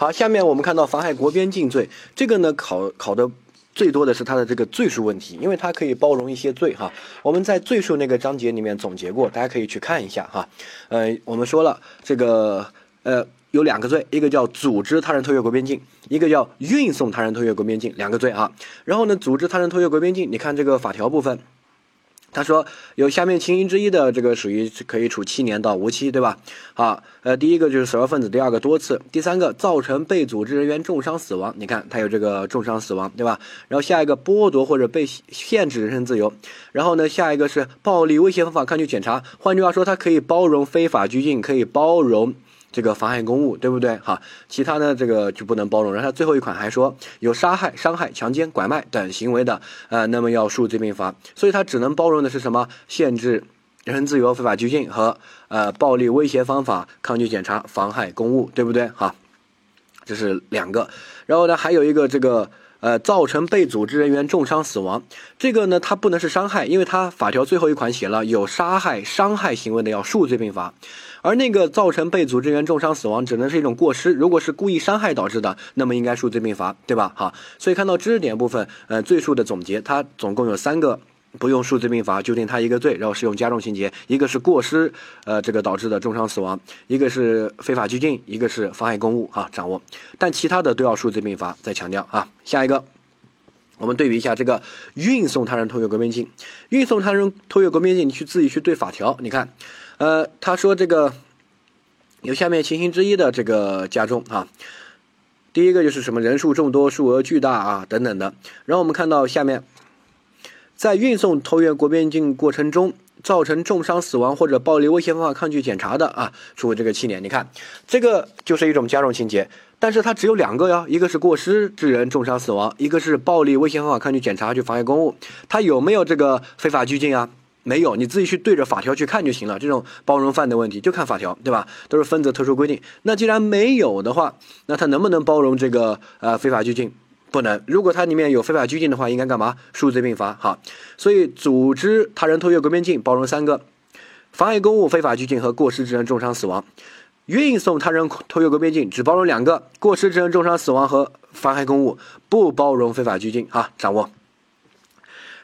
好，下面我们看到妨害国边境罪，这个呢考考的最多的是它的这个罪数问题，因为它可以包容一些罪哈。我们在罪数那个章节里面总结过，大家可以去看一下哈。呃，我们说了这个呃有两个罪，一个叫组织他人偷越国边境，一个叫运送他人偷越国边境，两个罪啊。然后呢，组织他人偷越国边境，你看这个法条部分。他说有下面情形之一的，这个属于可以处七年到无期，对吧？好，呃，第一个就是首要分子，第二个多次，第三个造成被组织人员重伤死亡，你看他有这个重伤死亡，对吧？然后下一个剥夺或者被限制人身自由，然后呢，下一个是暴力威胁方法抗拒检查，换句话说，它可以包容非法拘禁，可以包容。这个妨害公务，对不对？哈，其他的这个就不能包容。然后最后一款还说有杀害、伤害、强奸、拐卖等行为的，呃，那么要数罪并罚。所以它只能包容的是什么？限制人身自由、非法拘禁和呃暴力威胁方法抗拒检查、妨害公务，对不对？哈，这是两个。然后呢，还有一个这个。呃，造成被组织人员重伤死亡，这个呢，它不能是伤害，因为它法条最后一款写了有杀害、伤害行为的要数罪并罚，而那个造成被组织人员重伤死亡只能是一种过失，如果是故意伤害导致的，那么应该数罪并罚，对吧？好，所以看到知识点部分，呃，罪数的总结，它总共有三个。不用数罪并罚，就定他一个罪，然后适用加重情节，一个是过失，呃，这个导致的重伤死亡，一个是非法拘禁，一个是妨害公务，啊，掌握。但其他的都要数罪并罚。再强调啊，下一个，我们对比一下这个运送他人偷越国边境，运送他人偷越国边境，你去自己去对法条，你看，呃，他说这个有下面情形之一的这个加重啊，第一个就是什么人数众多、数额巨大啊等等的，然后我们看到下面。在运送偷越国边境过程中造成重伤死亡或者暴力威胁方法抗拒检查的啊，处这个七年。你看，这个就是一种加重情节，但是它只有两个呀，一个是过失致人重伤死亡，一个是暴力威胁方法抗拒检查去妨碍公务。他有没有这个非法拘禁啊？没有，你自己去对着法条去看就行了。这种包容犯的问题就看法条，对吧？都是分则特殊规定。那既然没有的话，那他能不能包容这个呃非法拘禁？不能，如果它里面有非法拘禁的话，应该干嘛？数罪并罚。好，所以组织他人偷越国边境，包容三个；妨碍公务、非法拘禁和过失致人重伤死亡；运送他人偷越国边境，只包容两个：过失致人重伤死亡和妨害公务，不包容非法拘禁。哈，掌握。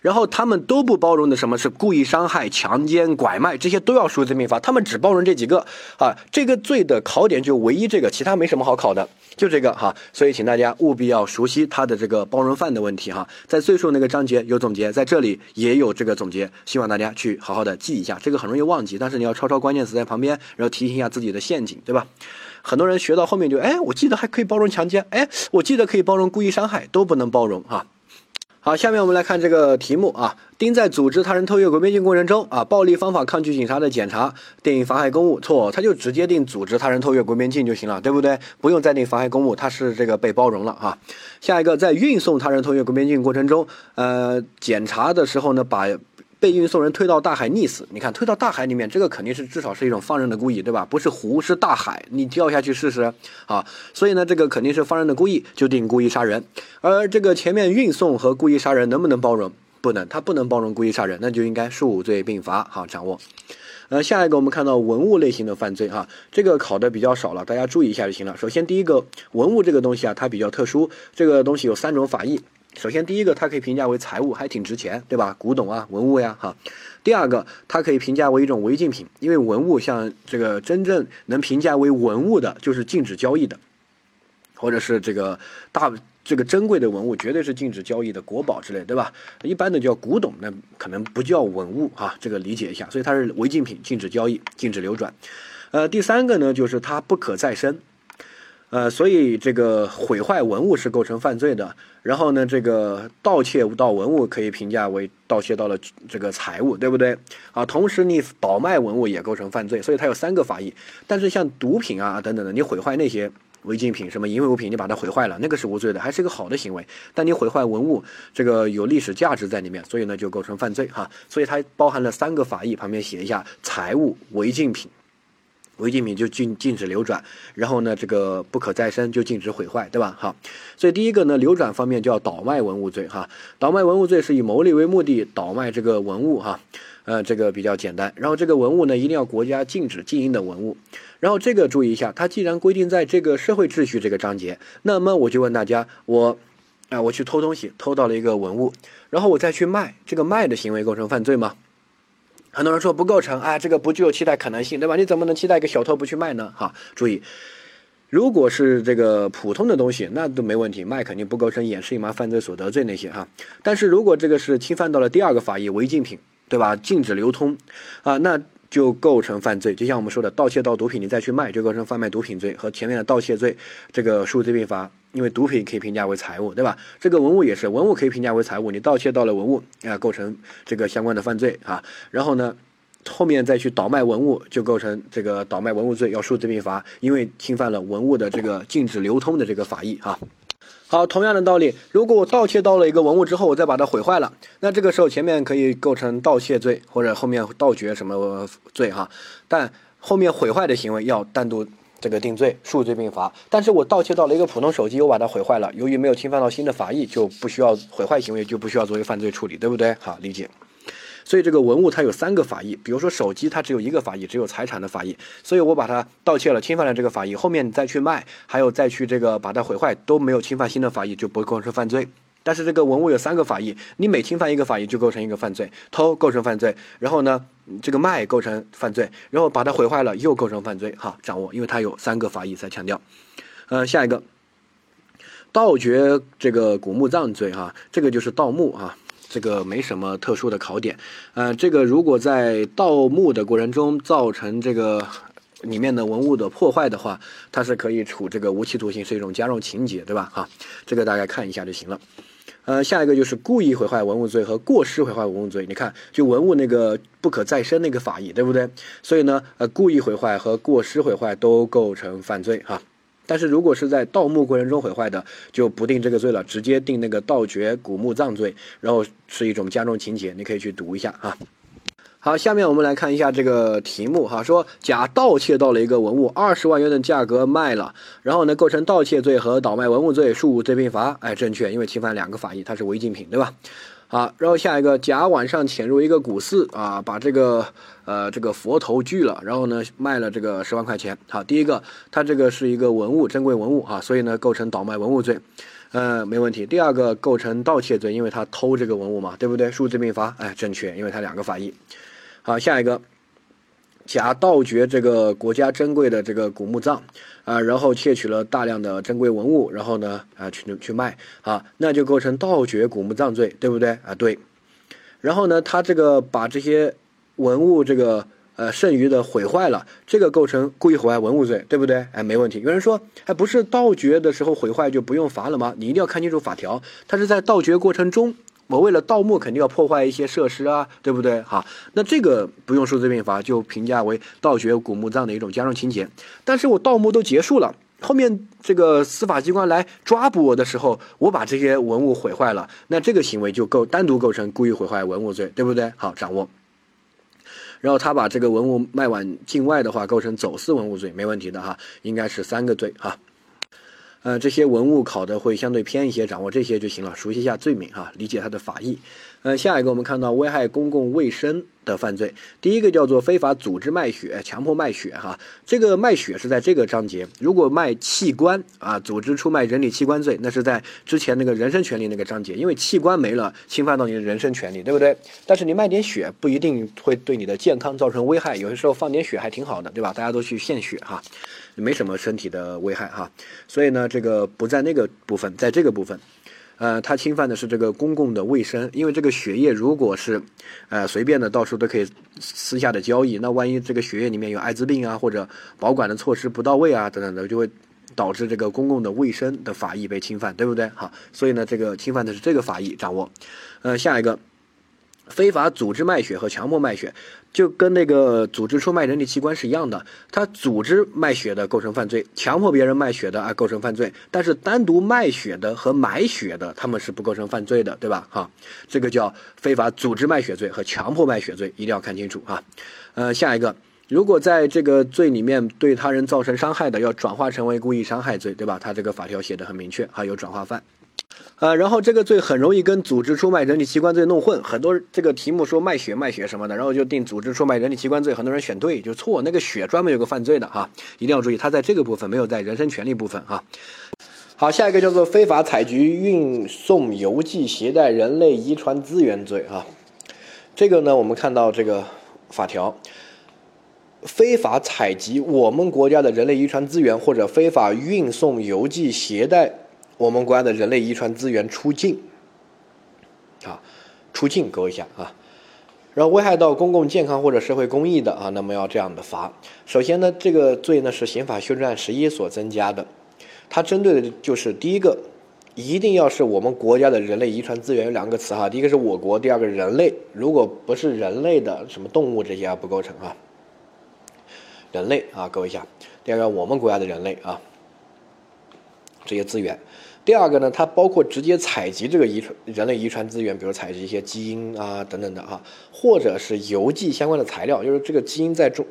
然后他们都不包容的，什么是故意伤害、强奸、拐卖，这些都要数罪并罚。他们只包容这几个啊，这个罪的考点就唯一这个，其他没什么好考的，就这个哈。所以请大家务必要熟悉他的这个包容犯的问题哈。在罪数那个章节有总结，在这里也有这个总结，希望大家去好好的记一下。这个很容易忘记，但是你要抄抄关键词在旁边，然后提醒一下自己的陷阱，对吧？很多人学到后面就哎，我记得还可以包容强奸，哎，我记得可以包容故意伤害，都不能包容哈。好，下面我们来看这个题目啊。丁在组织他人偷越国边境过程中啊，暴力方法抗拒警察的检查，定妨害公务，错，他就直接定组织他人偷越国边境就行了，对不对？不用再定妨害公务，他是这个被包容了啊。下一个，在运送他人偷越国边境过程中，呃，检查的时候呢，把。被运送人推到大海溺死，你看推到大海里面，这个肯定是至少是一种放任的故意，对吧？不是湖是大海，你掉下去试试啊！所以呢，这个肯定是放任的故意，就定故意杀人。而这个前面运送和故意杀人能不能包容？不能，它不能包容故意杀人，那就应该数罪并罚。好，掌握。呃，下一个我们看到文物类型的犯罪哈，这个考的比较少了，大家注意一下就行了。首先第一个文物这个东西啊，它比较特殊，这个东西有三种法益。首先，第一个，它可以评价为财物，还挺值钱，对吧？古董啊，文物呀，哈。第二个，它可以评价为一种违禁品，因为文物像这个真正能评价为文物的，就是禁止交易的，或者是这个大这个珍贵的文物，绝对是禁止交易的国宝之类，对吧？一般的叫古董，那可能不叫文物啊，这个理解一下。所以它是违禁品，禁止交易，禁止流转。呃，第三个呢，就是它不可再生。呃，所以这个毁坏文物是构成犯罪的。然后呢，这个盗窃盗文物可以评价为盗窃到了这个财物，对不对？啊，同时你倒卖文物也构成犯罪。所以它有三个法益。但是像毒品啊等等的，你毁坏那些违禁品，什么淫秽物品，你把它毁坏了，那个是无罪的，还是一个好的行为。但你毁坏文物，这个有历史价值在里面，所以呢就构成犯罪哈。所以它包含了三个法益，旁边写一下：财物、违禁品。违禁品就禁禁止流转，然后呢，这个不可再生就禁止毁坏，对吧？好，所以第一个呢，流转方面叫倒卖文物罪，哈，倒卖文物罪是以牟利为目的倒卖这个文物，哈，呃，这个比较简单。然后这个文物呢，一定要国家禁止经营的文物。然后这个注意一下，它既然规定在这个社会秩序这个章节，那么我就问大家，我，啊，我去偷东西，偷到了一个文物，然后我再去卖，这个卖的行为构成犯罪吗？很多人说不构成，啊，这个不具有期待可能性，对吧？你怎么能期待一个小偷不去卖呢？哈，注意，如果是这个普通的东西，那都没问题，卖肯定不构成掩饰隐瞒犯罪所得罪那些哈。但是如果这个是侵犯到了第二个法益违禁品，对吧？禁止流通，啊，那就构成犯罪。就像我们说的盗窃到毒品，你再去卖，就构成贩卖毒品罪和前面的盗窃罪，这个数罪并罚。因为毒品可以评价为财物，对吧？这个文物也是，文物可以评价为财物，你盗窃到了文物啊，构成这个相关的犯罪啊。然后呢，后面再去倒卖文物，就构成这个倒卖文物罪，要数罪并罚，因为侵犯了文物的这个禁止流通的这个法益啊。好，同样的道理，如果我盗窃到了一个文物之后，我再把它毁坏了，那这个时候前面可以构成盗窃罪，或者后面盗掘什么罪哈，但后面毁坏的行为要单独。这个定罪，数罪并罚。但是我盗窃到了一个普通手机，我把它毁坏了，由于没有侵犯到新的法益，就不需要毁坏行为，就不需要作为犯罪处理，对不对？好，理解。所以这个文物它有三个法益，比如说手机它只有一个法益，只有财产的法益，所以我把它盗窃了，侵犯了这个法益，后面你再去卖，还有再去这个把它毁坏，都没有侵犯新的法益，就不构成犯罪。但是这个文物有三个法益，你每侵犯一个法益就构成一个犯罪，偷构成犯罪，然后呢，这个卖构成犯罪，然后把它毁坏了又构成犯罪，哈，掌握，因为它有三个法益在强调。呃，下一个，盗掘这个古墓葬罪，哈，这个就是盗墓啊，这个没什么特殊的考点，呃，这个如果在盗墓的过程中造成这个里面的文物的破坏的话，它是可以处这个无期徒刑，是一种加重情节，对吧？哈，这个大家看一下就行了。呃，下一个就是故意毁坏文物罪和过失毁坏文物罪。你看，就文物那个不可再生那个法益，对不对？所以呢，呃，故意毁坏和过失毁坏都构成犯罪哈。但是如果是在盗墓过程中毁坏的，就不定这个罪了，直接定那个盗掘古墓葬罪，然后是一种加重情节。你可以去读一下啊。好，下面我们来看一下这个题目哈，说甲盗窃到了一个文物，二十万元的价格卖了，然后呢构成盗窃罪和倒卖文物罪，数罪并罚。哎，正确，因为侵犯两个法益，它是违禁品，对吧？好，然后下一个，甲晚上潜入一个古寺啊，把这个呃这个佛头锯了，然后呢卖了这个十万块钱。好，第一个，它这个是一个文物，珍贵文物啊，所以呢构成倒卖文物罪，呃没问题。第二个构成盗窃罪，因为他偷这个文物嘛，对不对？数罪并罚。哎，正确，因为它两个法益。好，下一个，甲盗掘这个国家珍贵的这个古墓葬，啊，然后窃取了大量的珍贵文物，然后呢，啊，去去卖，啊，那就构成盗掘古墓葬罪，对不对？啊，对。然后呢，他这个把这些文物这个呃剩余的毁坏了，这个构成故意毁坏文物罪，对不对？哎，没问题。有人说，哎，不是盗掘的时候毁坏就不用罚了吗？你一定要看清楚法条，它是在盗掘过程中。我为了盗墓，肯定要破坏一些设施啊，对不对？好，那这个不用数罪并罚，就评价为盗掘古墓葬的一种加重情节。但是我盗墓都结束了，后面这个司法机关来抓捕我的时候，我把这些文物毁坏了，那这个行为就构单独构成故意毁坏文物罪，对不对？好，掌握。然后他把这个文物卖往境外的话，构成走私文物罪，没问题的哈，应该是三个罪哈。呃，这些文物考的会相对偏一些，掌握这些就行了，熟悉一下罪名啊，理解它的法义。呃，下一个我们看到危害公共卫生的犯罪，第一个叫做非法组织卖血、强迫卖血哈。这个卖血是在这个章节，如果卖器官啊，组织出卖人体器官罪，那是在之前那个人身权利那个章节，因为器官没了，侵犯到你的人身权利，对不对？但是你卖点血不一定会对你的健康造成危害，有些时候放点血还挺好的，对吧？大家都去献血哈。没什么身体的危害哈，所以呢，这个不在那个部分，在这个部分，呃，它侵犯的是这个公共的卫生，因为这个血液如果是，呃，随便的到处都可以私下的交易，那万一这个血液里面有艾滋病啊，或者保管的措施不到位啊，等等的，就会导致这个公共的卫生的法益被侵犯，对不对？好，所以呢，这个侵犯的是这个法益，掌握。呃，下一个。非法组织卖血和强迫卖血，就跟那个组织出卖人体器官是一样的。他组织卖血的构成犯罪，强迫别人卖血的啊构成犯罪。但是单独卖血的和买血的，他们是不构成犯罪的，对吧？哈，这个叫非法组织卖血罪和强迫卖血罪，一定要看清楚啊。呃，下一个如果在这个罪里面对他人造成伤害的，要转化成为故意伤害罪，对吧？他这个法条写的很明确，还有转化犯。呃，然后这个罪很容易跟组织出卖人体器官罪弄混，很多这个题目说卖血卖血什么的，然后就定组织出卖人体器官罪，很多人选对就错，那个血专门有个犯罪的哈，一定要注意，它在这个部分没有在人身权利部分哈。好，下一个叫做非法采集、运送、邮寄、携带人类遗传资源罪哈，这个呢，我们看到这个法条。非法采集我们国家的人类遗传资源，或者非法运送、邮寄、携带我们国家的人类遗传资源出境，啊，出境勾一下啊，然后危害到公共健康或者社会公益的啊，那么要这样的罚。首先呢，这个罪呢是刑法修正案十一所增加的，它针对的就是第一个，一定要是我们国家的人类遗传资源有两个词哈，第一个是我国，第二个人类，如果不是人类的什么动物这些啊不构成啊。人类啊，各位一下。第二个，我们国家的人类啊，这些资源。第二个呢，它包括直接采集这个遗传人类遗传资源，比如采集一些基因啊等等的哈，或者是邮寄相关的材料，就是这个基因在中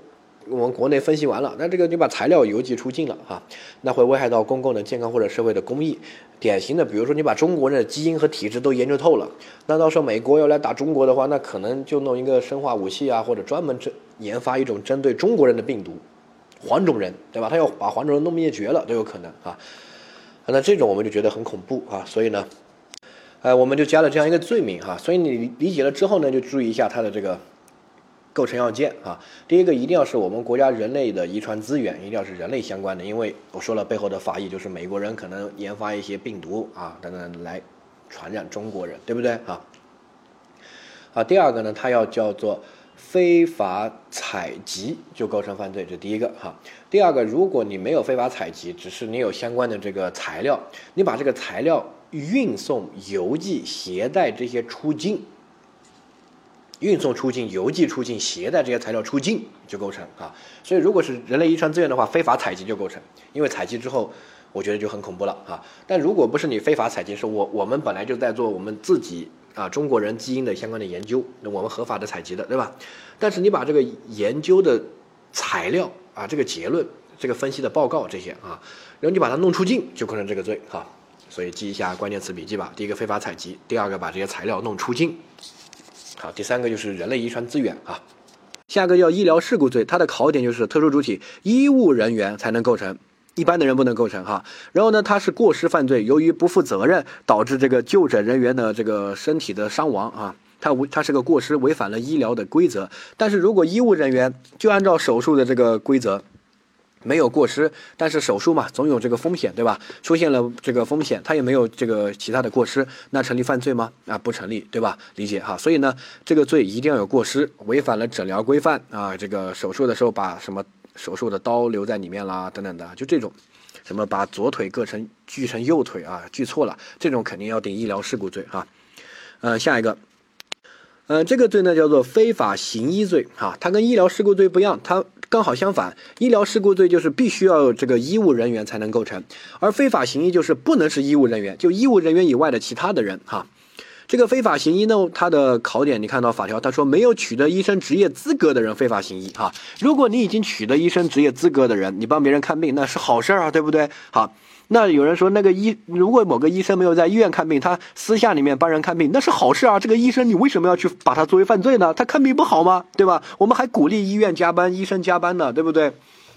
我们国内分析完了，那这个你把材料邮寄出境了哈，那会危害到公共的健康或者社会的公益。典型的，比如说你把中国人的基因和体质都研究透了，那到时候美国要来打中国的话，那可能就弄一个生化武器啊，或者专门针研发一种针对中国人的病毒，黄种人，对吧？他要把黄种人弄灭绝了都有可能啊。那这种我们就觉得很恐怖啊，所以呢，呃，我们就加了这样一个罪名哈。所以你理解了之后呢，就注意一下它的这个。构成要件啊，第一个一定要是我们国家人类的遗传资源，一定要是人类相关的，因为我说了背后的法益就是美国人可能研发一些病毒啊等等来传染中国人，对不对啊？啊，第二个呢，它要叫做非法采集就构成犯罪，这第一个哈。第二个，如果你没有非法采集，只是你有相关的这个材料，你把这个材料运送、邮寄、携带这些出境。运送出境、邮寄出境、携带这些材料出境就构成啊，所以如果是人类遗传资源的话，非法采集就构成，因为采集之后，我觉得就很恐怖了啊。但如果不是你非法采集，是我我们本来就在做我们自己啊中国人基因的相关的研究，那我们合法的采集的，对吧？但是你把这个研究的材料啊、这个结论、这个分析的报告这些啊，然后你把它弄出境，就构成这个罪哈。所以记一下关键词笔记吧。第一个非法采集，第二个把这些材料弄出境。好，第三个就是人类遗传资源啊，下个叫医疗事故罪，它的考点就是特殊主体医务人员才能构成，一般的人不能构成哈。然后呢，他是过失犯罪，由于不负责任导致这个就诊人员的这个身体的伤亡啊，他违他是个过失，违反了医疗的规则。但是如果医务人员就按照手术的这个规则。没有过失，但是手术嘛，总有这个风险，对吧？出现了这个风险，他也没有这个其他的过失，那成立犯罪吗？啊，不成立，对吧？理解哈。所以呢，这个罪一定要有过失，违反了诊疗规范啊。这个手术的时候把什么手术的刀留在里面啦，等等的，就这种，什么把左腿割成锯成右腿啊，锯错了，这种肯定要定医疗事故罪哈。呃，下一个。呃，这个罪呢叫做非法行医罪，哈，它跟医疗事故罪不一样，它刚好相反。医疗事故罪就是必须要有这个医务人员才能构成，而非法行医就是不能是医务人员，就医务人员以外的其他的人，哈。这个非法行医呢，它的考点你看到法条，他说没有取得医生职业资格的人非法行医，哈。如果你已经取得医生职业资格的人，你帮别人看病，那是好事儿啊，对不对？好。那有人说，那个医如果某个医生没有在医院看病，他私下里面帮人看病，那是好事啊。这个医生你为什么要去把他作为犯罪呢？他看病不好吗？对吧？我们还鼓励医院加班，医生加班呢，对不对？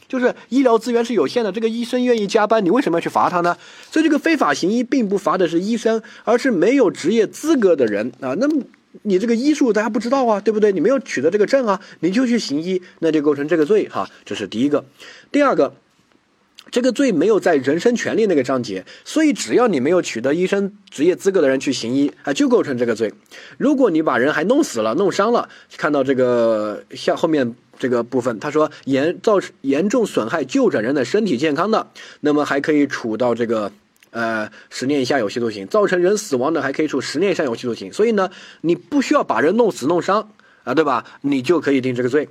就是医疗资源是有限的，这个医生愿意加班，你为什么要去罚他呢？所以这个非法行医并不罚的是医生，而是没有职业资格的人啊。那么你这个医术大家不知道啊，对不对？你没有取得这个证啊，你就去行医，那就构成这个罪哈。这是第一个，第二个。这个罪没有在人身权利那个章节，所以只要你没有取得医生职业资格的人去行医啊，就构成这个罪。如果你把人还弄死了、弄伤了，看到这个像后面这个部分，他说严造成严重损害就诊人的身体健康的，那么还可以处到这个呃十年以下有期徒刑；造成人死亡的，还可以处十年以上有期徒刑。所以呢，你不需要把人弄死弄伤啊，对吧？你就可以定这个罪。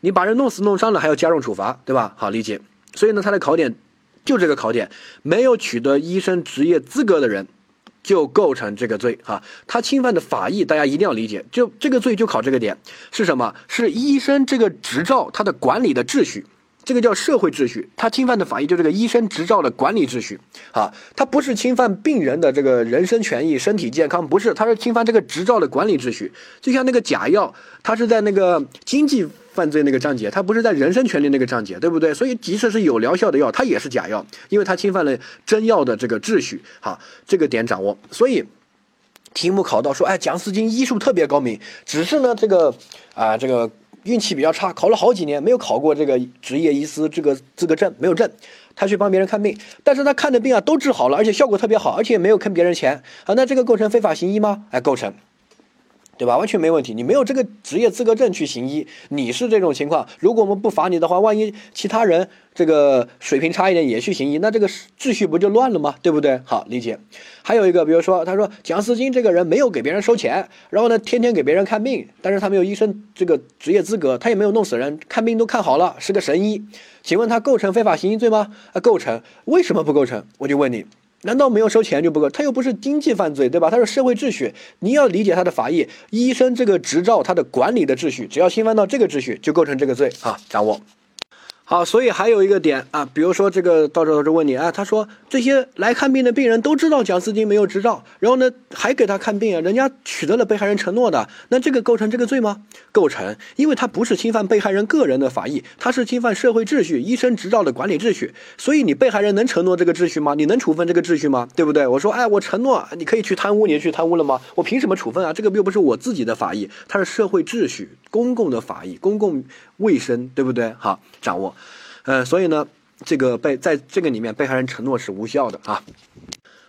你把人弄死弄伤了，还要加重处罚，对吧？好理解。所以呢，他的考点就这个考点，没有取得医生职业资格的人，就构成这个罪啊。他侵犯的法益，大家一定要理解，就这个罪就考这个点是什么？是医生这个执照他的管理的秩序。这个叫社会秩序，他侵犯的法益就这个医生执照的管理秩序，啊，他不是侵犯病人的这个人身权益、身体健康，不是，他是侵犯这个执照的管理秩序。就像那个假药，他是在那个经济犯罪那个章节，他不是在人身权利那个章节，对不对？所以即使是有疗效的药，它也是假药，因为它侵犯了真药的这个秩序。好，这个点掌握。所以题目考到说，哎，蒋思金医术特别高明，只是呢这个啊这个。运气比较差，考了好几年没有考过这个职业医师这个资格证，没有证，他去帮别人看病，但是他看的病啊都治好了，而且效果特别好，而且也没有坑别人钱啊，那这个构成非法行医吗？哎，构成。对吧？完全没问题。你没有这个职业资格证去行医，你是这种情况。如果我们不罚你的话，万一其他人这个水平差一点也去行医，那这个秩序不就乱了吗？对不对？好理解。还有一个，比如说，他说蒋思金这个人没有给别人收钱，然后呢，天天给别人看病，但是他没有医生这个职业资格，他也没有弄死人，看病都看好了，是个神医。请问他构成非法行医罪吗？啊，构成。为什么不构成？我就问你。难道没有收钱就不够？他又不是经济犯罪，对吧？他是社会秩序，你要理解他的法益。医生这个执照，他的管理的秩序，只要侵犯到这个秩序，就构成这个罪啊！掌握。啊，所以还有一个点啊，比如说这个到时候就问你啊，他说这些来看病的病人都知道蒋思金没有执照，然后呢还给他看病啊，人家取得了被害人承诺的，那这个构成这个罪吗？构成，因为他不是侵犯被害人个人的法益，他是侵犯社会秩序、医生执照的管理秩序，所以你被害人能承诺这个秩序吗？你能处分这个秩序吗？对不对？我说，哎，我承诺你可以去贪污，你去贪污了吗？我凭什么处分啊？这个又不是我自己的法益，它是社会秩序、公共的法益、公共卫生，对不对？好，掌握。呃，所以呢，这个被在这个里面，被害人承诺是无效的啊。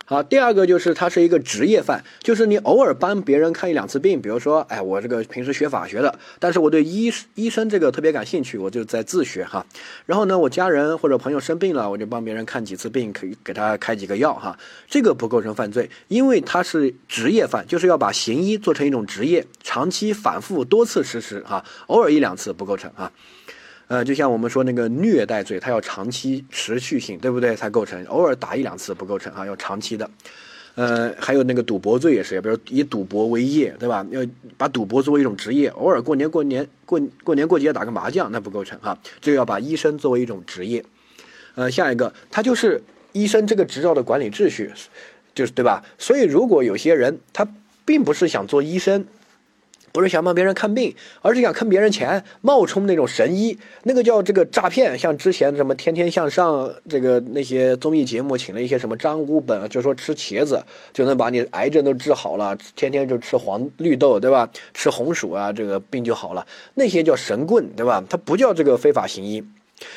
好，第二个就是他是一个职业犯，就是你偶尔帮别人看一两次病，比如说，哎，我这个平时学法学的，但是我对医医生这个特别感兴趣，我就在自学哈。然后呢，我家人或者朋友生病了，我就帮别人看几次病，可以给他开几个药哈。这个不构成犯罪，因为他是职业犯，就是要把行医做成一种职业，长期反复多次实施哈，偶尔一两次不构成啊。呃，就像我们说那个虐待罪，它要长期持续性，对不对？才构成。偶尔打一两次不构成啊，要长期的。呃，还有那个赌博罪也是，比如以赌博为业，对吧？要把赌博作为一种职业，偶尔过年过年过过年过节打个麻将，那不构成啊。这个要把医生作为一种职业。呃，下一个，他就是医生这个执照的管理秩序，就是对吧？所以如果有些人他并不是想做医生。不是想帮别人看病，而是想坑别人钱，冒充那种神医，那个叫这个诈骗。像之前什么《天天向上》这个那些综艺节目，请了一些什么张五本，就说吃茄子就能把你癌症都治好了，天天就吃黄绿豆，对吧？吃红薯啊，这个病就好了。那些叫神棍，对吧？他不叫这个非法行医，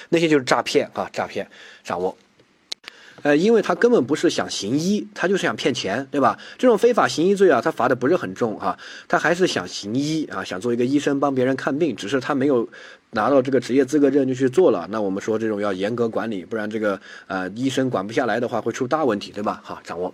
那些就是诈骗啊，诈骗，掌握。呃，因为他根本不是想行医，他就是想骗钱，对吧？这种非法行医罪啊，他罚的不是很重哈，他还是想行医啊，想做一个医生帮别人看病，只是他没有拿到这个职业资格证就去做了。那我们说这种要严格管理，不然这个呃医生管不下来的话会出大问题，对吧？好，掌握。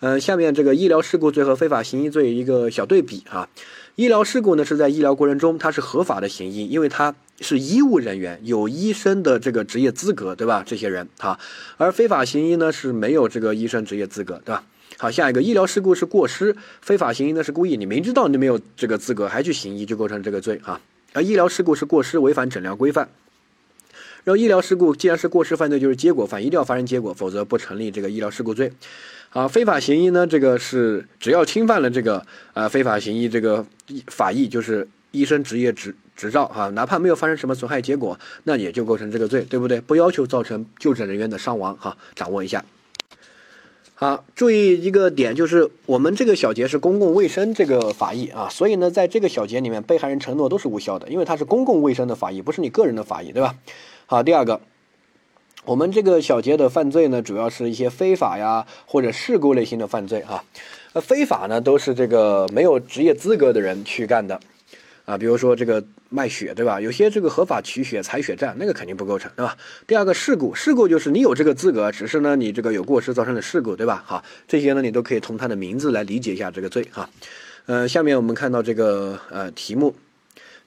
呃，下面这个医疗事故罪和非法行医罪一个小对比哈。医疗事故呢是在医疗过程中它是合法的行医，因为它。是医务人员，有医生的这个职业资格，对吧？这些人哈，而非法行医呢是没有这个医生职业资格，对吧？好，下一个医疗事故是过失，非法行医呢是故意，你明知道你没有这个资格还去行医，就构成这个罪哈。而医疗事故是过失，违反诊疗规范。然后医疗事故既然是过失犯罪，就是结果犯，一定要发生结果，否则不成立这个医疗事故罪。好，非法行医呢，这个是只要侵犯了这个呃非法行医这个法益，就是医生职业执。执照哈，哪怕没有发生什么损害结果，那也就构成这个罪，对不对？不要求造成就诊人员的伤亡哈，掌握一下。好，注意一个点，就是我们这个小节是公共卫生这个法益啊，所以呢，在这个小节里面，被害人承诺都是无效的，因为它是公共卫生的法益，不是你个人的法益，对吧？好，第二个，我们这个小节的犯罪呢，主要是一些非法呀或者事故类型的犯罪哈，呃，非法呢都是这个没有职业资格的人去干的。啊，比如说这个卖血，对吧？有些这个合法取血、采血站，那个肯定不构成，对吧？第二个事故，事故就是你有这个资格，只是呢你这个有过失造成的事故，对吧？好，这些呢你都可以从他的名字来理解一下这个罪哈。呃，下面我们看到这个呃题目，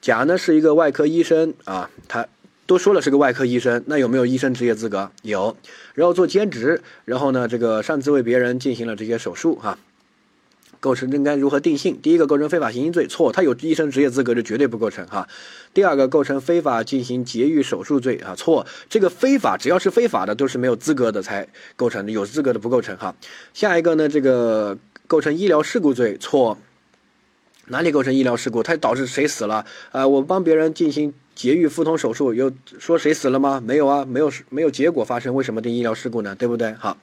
甲呢是一个外科医生啊，他都说了是个外科医生，那有没有医生职业资格？有，然后做兼职，然后呢这个擅自为别人进行了这些手术哈。构成应该如何定性？第一个构成非法行医罪，错，他有医生职业资格就绝对不构成哈。第二个构成非法进行节育手术罪啊，错，这个非法只要是非法的都是没有资格的才构成，有资格的不构成哈。下一个呢，这个构成医疗事故罪，错，哪里构成医疗事故？它导致谁死了？啊，我帮别人进行节育腹通手术，有说谁死了吗？没有啊，没有没有结果发生，为什么定医疗事故呢？对不对？好。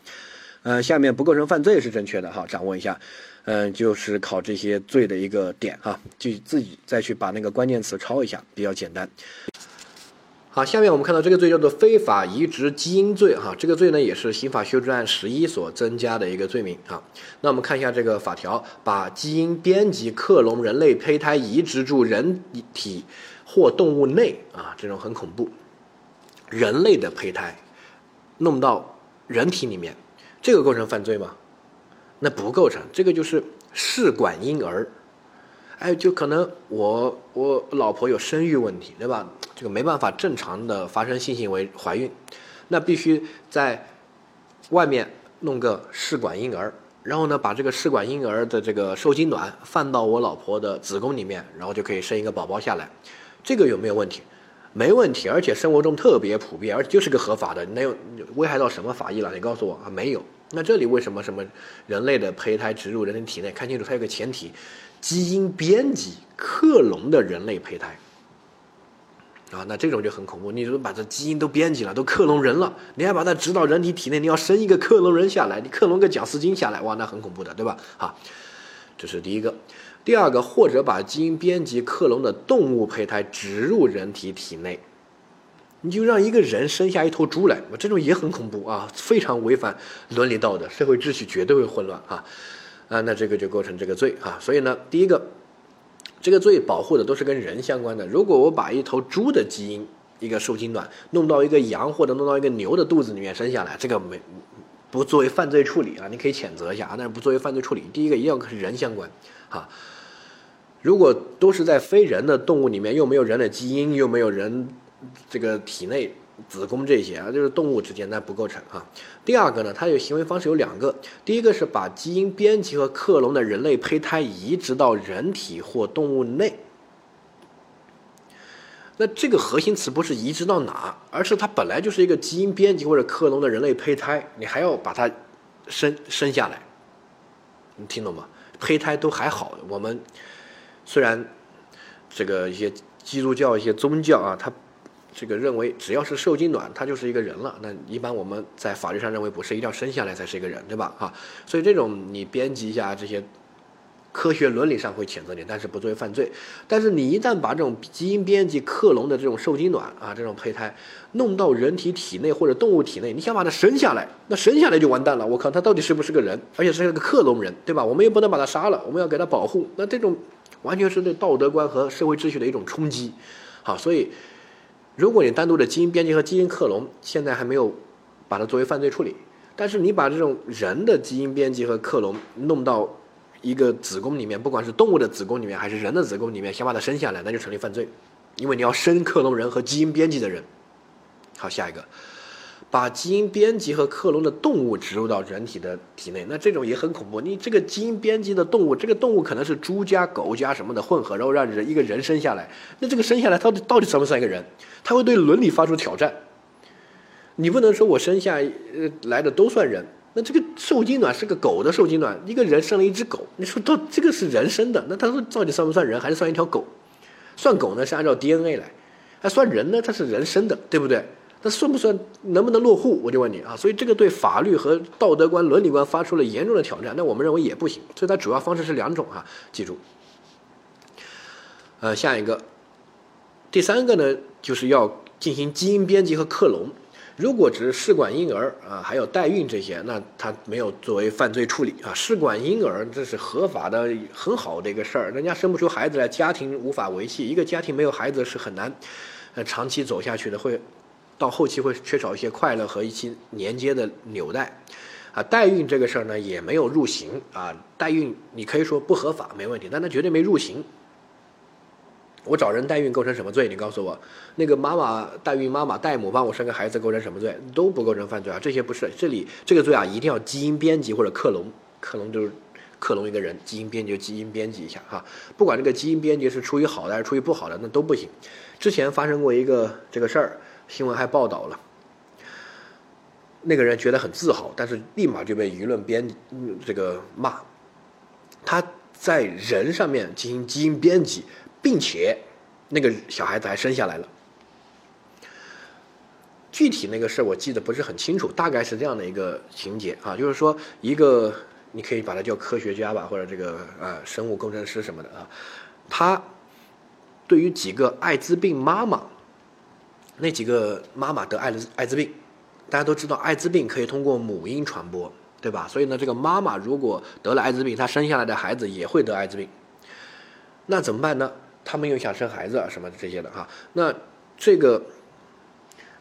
呃，下面不构成犯罪是正确的哈，掌握一下，嗯，就是考这些罪的一个点哈，就自己再去把那个关键词抄一下，比较简单。好，下面我们看到这个罪叫做非法移植基因罪哈，这个罪呢也是刑法修正案十一所增加的一个罪名啊。那我们看一下这个法条，把基因编辑克隆人类胚胎移植入人体或动物内啊，这种很恐怖，人类的胚胎弄到人体里面。这个构成犯罪吗？那不构成，这个就是试管婴儿。哎，就可能我我老婆有生育问题，对吧？这个没办法正常的发生性行为怀孕，那必须在外面弄个试管婴儿，然后呢，把这个试管婴儿的这个受精卵放到我老婆的子宫里面，然后就可以生一个宝宝下来。这个有没有问题？没问题，而且生活中特别普遍，而且就是个合法的，能有危害到什么法益了？你告诉我啊，没有。那这里为什么什么人类的胚胎植入人体内？看清楚，它有个前提，基因编辑克隆的人类胚胎啊，那这种就很恐怖。你说把这基因都编辑了，都克隆人了，你还把它植到人体体内，你要生一个克隆人下来，你克隆个贾斯汀下来，哇，那很恐怖的，对吧？啊，这是第一个。第二个，或者把基因编辑克隆的动物胚胎植入人体体内，你就让一个人生下一头猪来，我这种也很恐怖啊，非常违反伦理道德，社会秩序绝对会混乱啊啊，那这个就构成这个罪啊。所以呢，第一个，这个罪保护的都是跟人相关的。如果我把一头猪的基因一个受精卵弄到一个羊或者弄到一个牛的肚子里面生下来，这个没不作为犯罪处理啊，你可以谴责一下啊，但是不作为犯罪处理。第一个一定要跟人相关啊。如果都是在非人的动物里面，又没有人的基因，又没有人这个体内子宫这些啊，就是动物之间那不构成啊。第二个呢，它有行为方式有两个，第一个是把基因编辑和克隆的人类胚胎移植到人体或动物内。那这个核心词不是移植到哪，而是它本来就是一个基因编辑或者克隆的人类胚胎，你还要把它生生下来，你听懂吗？胚胎都还好，我们。虽然这个一些基督教、一些宗教啊，它这个认为只要是受精卵，它就是一个人了。那一般我们在法律上认为不是，一定要生下来才是一个人，对吧？啊，所以这种你编辑一下这些科学伦理上会谴责你，但是不作为犯罪。但是你一旦把这种基因编辑克隆的这种受精卵啊，这种胚胎弄到人体体内或者动物体内，你想把它生下来，那生下来就完蛋了。我靠，他到底是不是个人？而且是个克隆人，对吧？我们又不能把他杀了，我们要给他保护。那这种。完全是对道德观和社会秩序的一种冲击，好，所以如果你单独的基因编辑和基因克隆，现在还没有把它作为犯罪处理，但是你把这种人的基因编辑和克隆弄到一个子宫里面，不管是动物的子宫里面还是人的子宫里面，想把它生下来，那就成立犯罪，因为你要生克隆人和基因编辑的人。好，下一个。把基因编辑和克隆的动物植入到人体的体内，那这种也很恐怖。你这个基因编辑的动物，这个动物可能是猪加狗加什么的混合，然后让人一个人生下来，那这个生下来到底到底算不算一个人？他会对伦理发出挑战。你不能说我生下呃来的都算人，那这个受精卵是个狗的受精卵，一个人生了一只狗，你说到这个是人生的，那他说到底算不算人，还是算一条狗？算狗呢是按照 DNA 来，还算人呢？它是人生的，对不对？那算不算能不能落户？我就问你啊，所以这个对法律和道德观、伦理观发出了严重的挑战。那我们认为也不行，所以它主要方式是两种啊，记住。呃，下一个，第三个呢，就是要进行基因编辑和克隆。如果只是试管婴儿啊，还有代孕这些，那它没有作为犯罪处理啊。试管婴儿这是合法的，很好的一个事儿，人家生不出孩子来，家庭无法维系，一个家庭没有孩子是很难呃长期走下去的，会。到后期会缺少一些快乐和一些连接的纽带，啊，代孕这个事儿呢也没有入刑啊，代孕你可以说不合法没问题，但它绝对没入刑。我找人代孕构成什么罪？你告诉我，那个妈妈代孕妈妈代母帮我生个孩子构成什么罪？都不构成犯罪啊，这些不是。这里这个罪啊，一定要基因编辑或者克隆，克隆就是克隆一个人，基因编辑就基因编辑一下哈，不管这个基因编辑是出于好的还是出于不好的，那都不行。之前发生过一个这个事儿，新闻还报道了，那个人觉得很自豪，但是立马就被舆论编这个骂，他在人上面进行基因编辑，并且那个小孩子还生下来了。具体那个事我记得不是很清楚，大概是这样的一个情节啊，就是说一个你可以把它叫科学家吧，或者这个呃生物工程师什么的啊，他对于几个艾滋病妈妈，那几个妈妈得艾滋艾滋病，大家都知道艾滋病可以通过母婴传播，对吧？所以呢，这个妈妈如果得了艾滋病，她生下来的孩子也会得艾滋病，那怎么办呢？他们又想生孩子啊什么这些的哈，那这个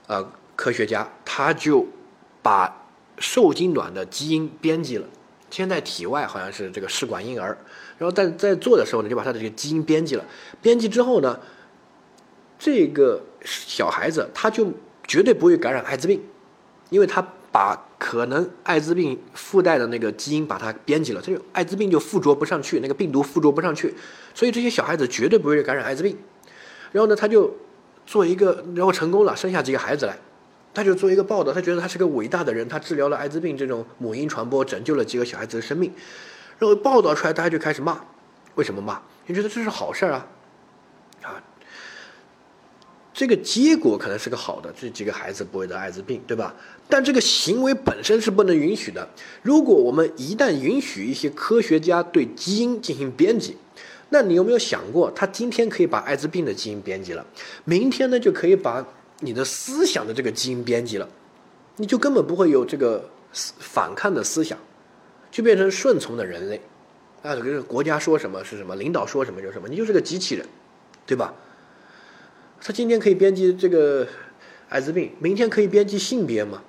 啊。科学家他就把受精卵的基因编辑了，先在体外好像是这个试管婴儿，然后在在做的时候呢，就把他的这个基因编辑了。编辑之后呢，这个小孩子他就绝对不会感染艾滋病，因为他把可能艾滋病附带的那个基因把它编辑了，这就艾滋病就附着不上去，那个病毒附着不上去，所以这些小孩子绝对不会感染艾滋病。然后呢，他就做一个，然后成功了，生下几个孩子来。他就做一个报道，他觉得他是个伟大的人，他治疗了艾滋病这种母婴传播，拯救了几个小孩子的生命。然后报道出来，大家就开始骂，为什么骂？你觉得这是好事儿？啊，这个结果可能是个好的，这几个孩子不会得艾滋病，对吧？但这个行为本身是不能允许的。如果我们一旦允许一些科学家对基因进行编辑，那你有没有想过，他今天可以把艾滋病的基因编辑了，明天呢就可以把。你的思想的这个基因编辑了，你就根本不会有这个反抗的思想，就变成顺从的人类，啊，这个国家说什么是什么，领导说什么就什么，你就是个机器人，对吧？他今天可以编辑这个艾滋病，明天可以编辑性别吗？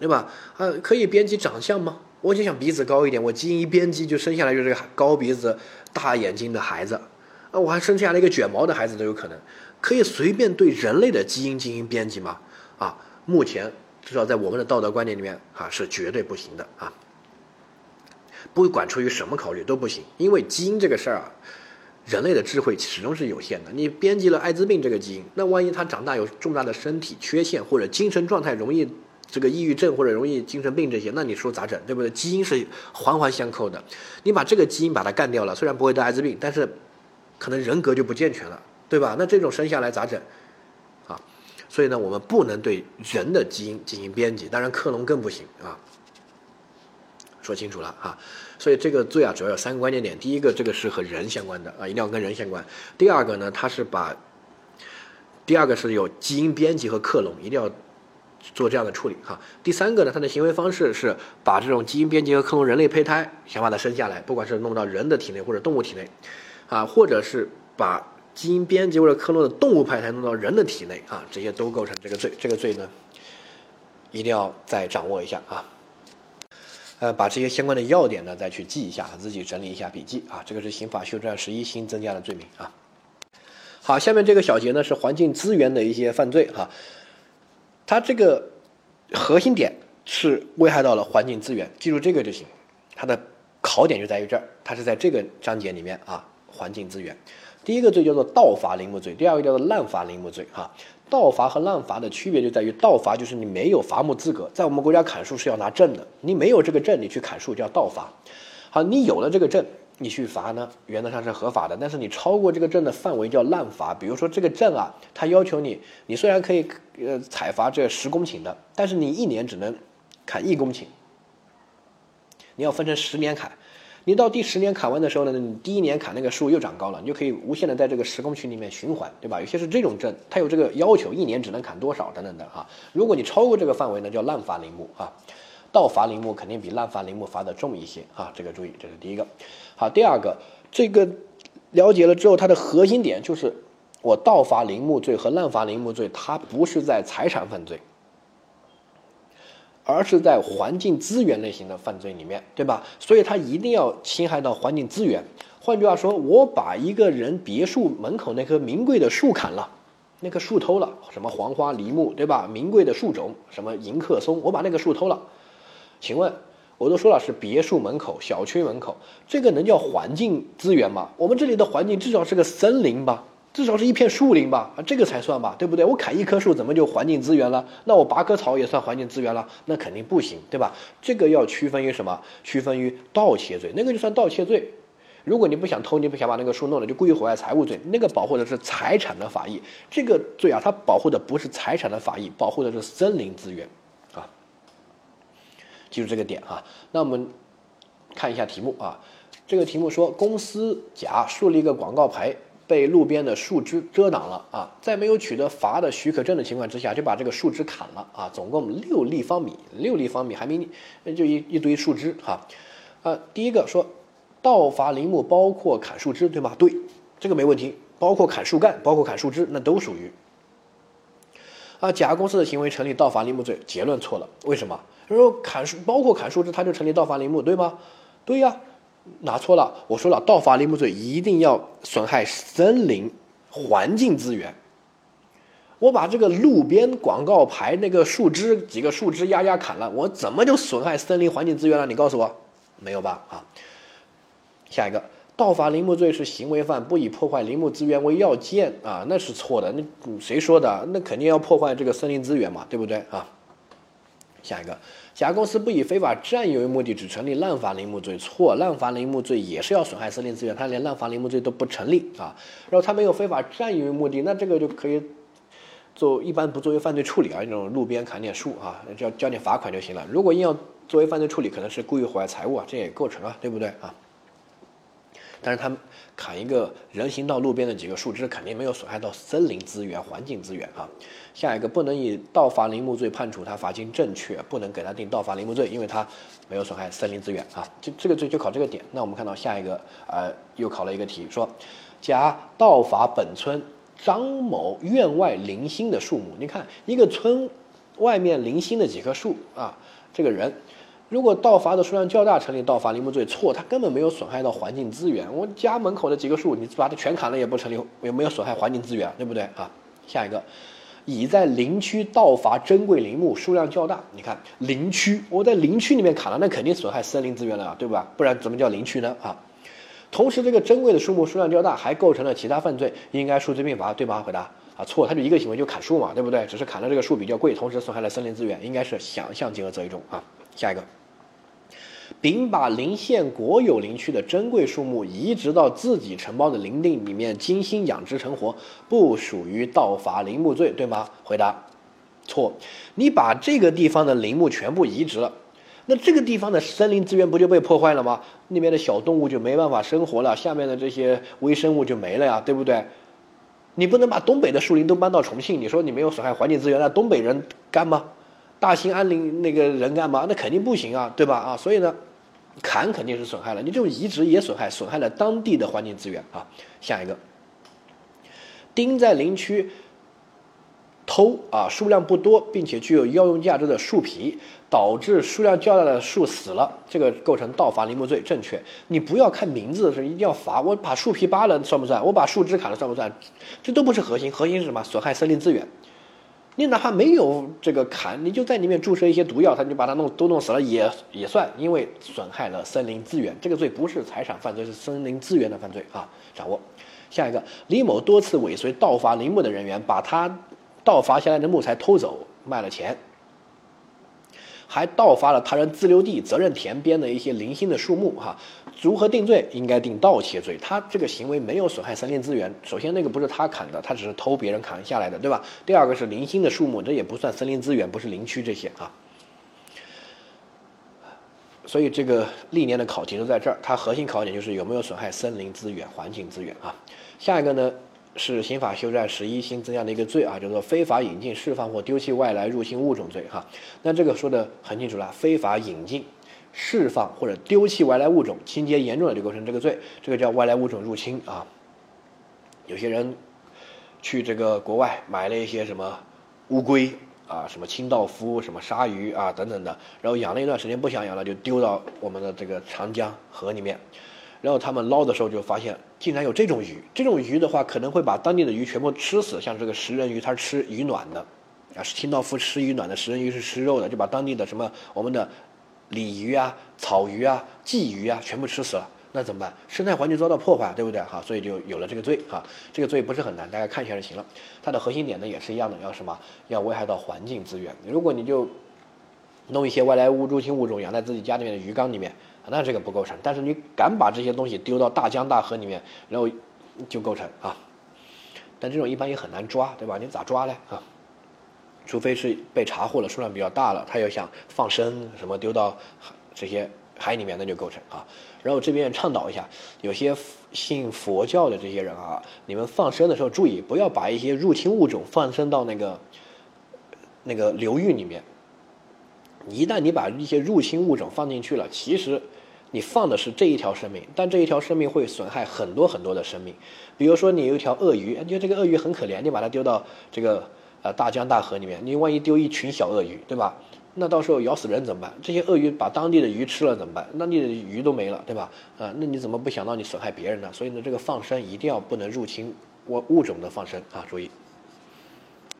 对吧？啊，可以编辑长相吗？我就想鼻子高一点，我基因一编辑就生下来就是个高鼻子、大眼睛的孩子，啊，我还生下来一个卷毛的孩子都有可能。可以随便对人类的基因进行编辑吗？啊，目前至少在我们的道德观念里面啊是绝对不行的啊。不管出于什么考虑都不行，因为基因这个事儿啊，人类的智慧始终是有限的。你编辑了艾滋病这个基因，那万一他长大有重大的身体缺陷或者精神状态容易这个抑郁症或者容易精神病这些，那你说咋整？对不对？基因是环环相扣的。你把这个基因把它干掉了，虽然不会得艾滋病，但是可能人格就不健全了。对吧？那这种生下来咋整？啊，所以呢，我们不能对人的基因进行编辑，当然克隆更不行啊。说清楚了啊。所以这个罪啊，主要有三个关键点：第一个，这个是和人相关的啊，一定要跟人相关；第二个呢，它是把第二个是有基因编辑和克隆，一定要做这样的处理哈；第三个呢，它的行为方式是把这种基因编辑和克隆人类胚胎，想把它生下来，不管是弄到人的体内或者动物体内，啊，或者是把。基因编辑或者克隆的动物胚胎弄到人的体内啊，这些都构成这个罪。这个罪呢，一定要再掌握一下啊。呃，把这些相关的要点呢再去记一下，自己整理一下笔记啊。这个是刑法修正案十一新增加的罪名啊。好，下面这个小节呢是环境资源的一些犯罪哈。它这个核心点是危害到了环境资源，记住这个就行。它的考点就在于这儿，它是在这个章节里面啊，环境资源。第一个罪叫做盗伐林木罪，第二个叫做滥伐林木罪。哈，盗伐和滥伐的区别就在于，盗伐就是你没有伐木资格，在我们国家砍树是要拿证的，你没有这个证，你去砍树叫盗伐。好，你有了这个证，你去伐呢，原则上是合法的。但是你超过这个证的范围叫滥伐，比如说这个证啊，它要求你，你虽然可以呃采伐这十公顷的，但是你一年只能砍一公顷，你要分成十年砍。你到第十年砍完的时候呢，你第一年砍那个树又长高了，你就可以无限的在这个十公顷里面循环，对吧？有些是这种证，它有这个要求，一年只能砍多少等等的哈。如果你超过这个范围呢，叫滥伐林木啊。盗伐林木肯定比滥伐林木罚的重一些啊，这个注意，这是第一个。好，第二个，这个了解了之后，它的核心点就是我盗伐林木罪和滥伐林木罪，它不是在财产犯罪。而是在环境资源类型的犯罪里面，对吧？所以它一定要侵害到环境资源。换句话说，我把一个人别墅门口那棵名贵的树砍了，那棵树偷了，什么黄花梨木，对吧？名贵的树种，什么迎客松，我把那个树偷了。请问，我都说了是别墅门口、小区门口，这个能叫环境资源吗？我们这里的环境至少是个森林吧，至少是一片树林吧，啊，这个才算吧，对不对？我砍一棵树怎么就环境资源了？那我拔棵草也算环境资源了？那肯定不行，对吧？这个要区分于什么？区分于盗窃罪，那个就算盗窃罪。如果你不想偷，你不想把那个树弄了，就故意毁坏财物罪，那个保护的是财产的法益。这个罪啊，它保护的不是财产的法益，保护的是森林资源。啊记住这个点哈，那我们看一下题目啊。这个题目说，公司甲树立一个广告牌，被路边的树枝遮挡了啊，在没有取得伐的许可证的情况之下，就把这个树枝砍了啊，总共六立方米，六立方米还没就一一堆树枝哈。啊，第一个说，盗伐林木包括砍树枝对吗？对，这个没问题，包括砍树干，包括砍树枝，那都属于。啊，甲公司的行为成立盗伐林木罪，结论错了，为什么？他说砍树包括砍树枝，他就成立盗伐林木，对吗？对呀，拿错了。我说了，盗伐林木罪一定要损害森林环境资源。我把这个路边广告牌那个树枝几个树枝压压砍了，我怎么就损害森林环境资源了？你告诉我，没有吧？啊，下一个，盗伐林木罪是行为犯不以破坏林木资源为要件啊，那是错的。那谁说的？那肯定要破坏这个森林资源嘛，对不对啊？下一个，甲公司不以非法占有为目的，只成立滥伐林木罪，错，滥伐林木罪也是要损害森林资源，他连滥伐林木罪都不成立啊。然后他没有非法占有为目的，那这个就可以做一般不作为犯罪处理啊，那种路边砍点树啊，交交点罚款就行了。如果硬要作为犯罪处理，可能是故意毁坏财物啊，这也构成啊，对不对啊？但是他砍一个人行道路边的几个树枝，肯定没有损害到森林资源、环境资源啊。下一个不能以盗伐林木罪判处他罚金正确，不能给他定盗伐林木罪，因为他没有损害森林资源啊。就这个罪就考这个点。那我们看到下一个，呃，又考了一个题，说甲盗伐本村张某院外零星的树木。你看一个村外面零星的几棵树啊，这个人。如果盗伐的数量较大，成立盗伐林木罪，错，他根本没有损害到环境资源。我家门口的几个树，你把它全砍了也不成立，也没有损害环境资源，对不对啊？下一个，乙在林区盗伐珍贵林木，数量较大。你看林区，我在林区里面砍了，那肯定损害森林资源了，对吧？不然怎么叫林区呢？啊，同时这个珍贵的树木数量较大，还构成了其他犯罪，应该数罪并罚，对吗？回答啊，错，他就一个行为就砍树嘛，对不对？只是砍了这个树比较贵，同时损害了森林资源，应该是想象竞合择一种啊。下一个。丙把邻县国有林区的珍贵树木移植到自己承包的林地里面，精心养殖成活，不属于盗伐林木罪，对吗？回答错。你把这个地方的林木全部移植了，那这个地方的森林资源不就被破坏了吗？那边的小动物就没办法生活了，下面的这些微生物就没了呀，对不对？你不能把东北的树林都搬到重庆，你说你没有损害环境资源，那东北人干吗？大兴安岭那个人干嘛？那肯定不行啊，对吧？啊，所以呢，砍肯定是损害了，你这种移植也损害，损害了当地的环境资源啊。下一个，丁在林区偷啊，数量不多，并且具有药用价值的树皮，导致数量较大的树死了，这个构成盗伐林木罪，正确。你不要看名字的时候一定要罚，我把树皮扒了算不算？我把树枝砍了算不算？这都不是核心，核心是什么？损害森林资源。你哪怕没有这个砍，你就在里面注射一些毒药，他就把它弄都弄死了，也也算，因为损害了森林资源。这个罪不是财产犯罪，是森林资源的犯罪啊！掌握。下一个，李某多次尾随盗伐林木的人员，把他盗伐下来的木材偷走，卖了钱。还盗伐了他人自留地、责任田边的一些零星的树木，哈，如何定罪？应该定盗窃罪。他这个行为没有损害森林资源。首先，那个不是他砍的，他只是偷别人砍下来的，对吧？第二个是零星的树木，这也不算森林资源，不是林区这些啊。所以这个历年的考题都在这儿，它核心考点就是有没有损害森林资源、环境资源啊。下一个呢？是刑法修正案十一新增加的一个罪啊，叫做非法引进、释放或丢弃外来入侵物种罪哈。那这个说的很清楚了，非法引进、释放或者丢弃外来物种，情节严重的就构成这个罪，这个叫外来物种入侵啊。有些人去这个国外买了一些什么乌龟啊、什么清道夫、什么鲨鱼啊等等的，然后养了一段时间不想养了，就丢到我们的这个长江河里面。然后他们捞的时候就发现，竟然有这种鱼。这种鱼的话，可能会把当地的鱼全部吃死。像这个食人鱼，它是吃鱼卵的，啊，是清道夫吃鱼卵的，食人鱼是吃肉的，就把当地的什么我们的鲤鱼啊、草鱼啊、鲫鱼啊全部吃死了，那怎么办？生态环境遭到破坏，对不对？哈，所以就有了这个罪哈。这个罪不是很难，大家看一下就行了。它的核心点呢也是一样的，要什么？要危害到环境资源。如果你就弄一些外来物入侵物种养在自己家里面的鱼缸里面，那这个不构成。但是你敢把这些东西丢到大江大河里面，然后就构成啊。但这种一般也很难抓，对吧？你咋抓呢？啊？除非是被查获了，数量比较大了，他又想放生什么丢到这些海里面，那就构成啊。然后这边倡导一下，有些信佛教的这些人啊，你们放生的时候注意，不要把一些入侵物种放生到那个那个流域里面。一旦你把一些入侵物种放进去了，其实你放的是这一条生命，但这一条生命会损害很多很多的生命。比如说你有一条鳄鱼，你觉得这个鳄鱼很可怜，你把它丢到这个。呃，大江大河里面，你万一丢一群小鳄鱼，对吧？那到时候咬死人怎么办？这些鳄鱼把当地的鱼吃了怎么办？当地的鱼都没了，对吧？啊，那你怎么不想到你损害别人呢？所以呢，这个放生一定要不能入侵我物种的放生啊，注意。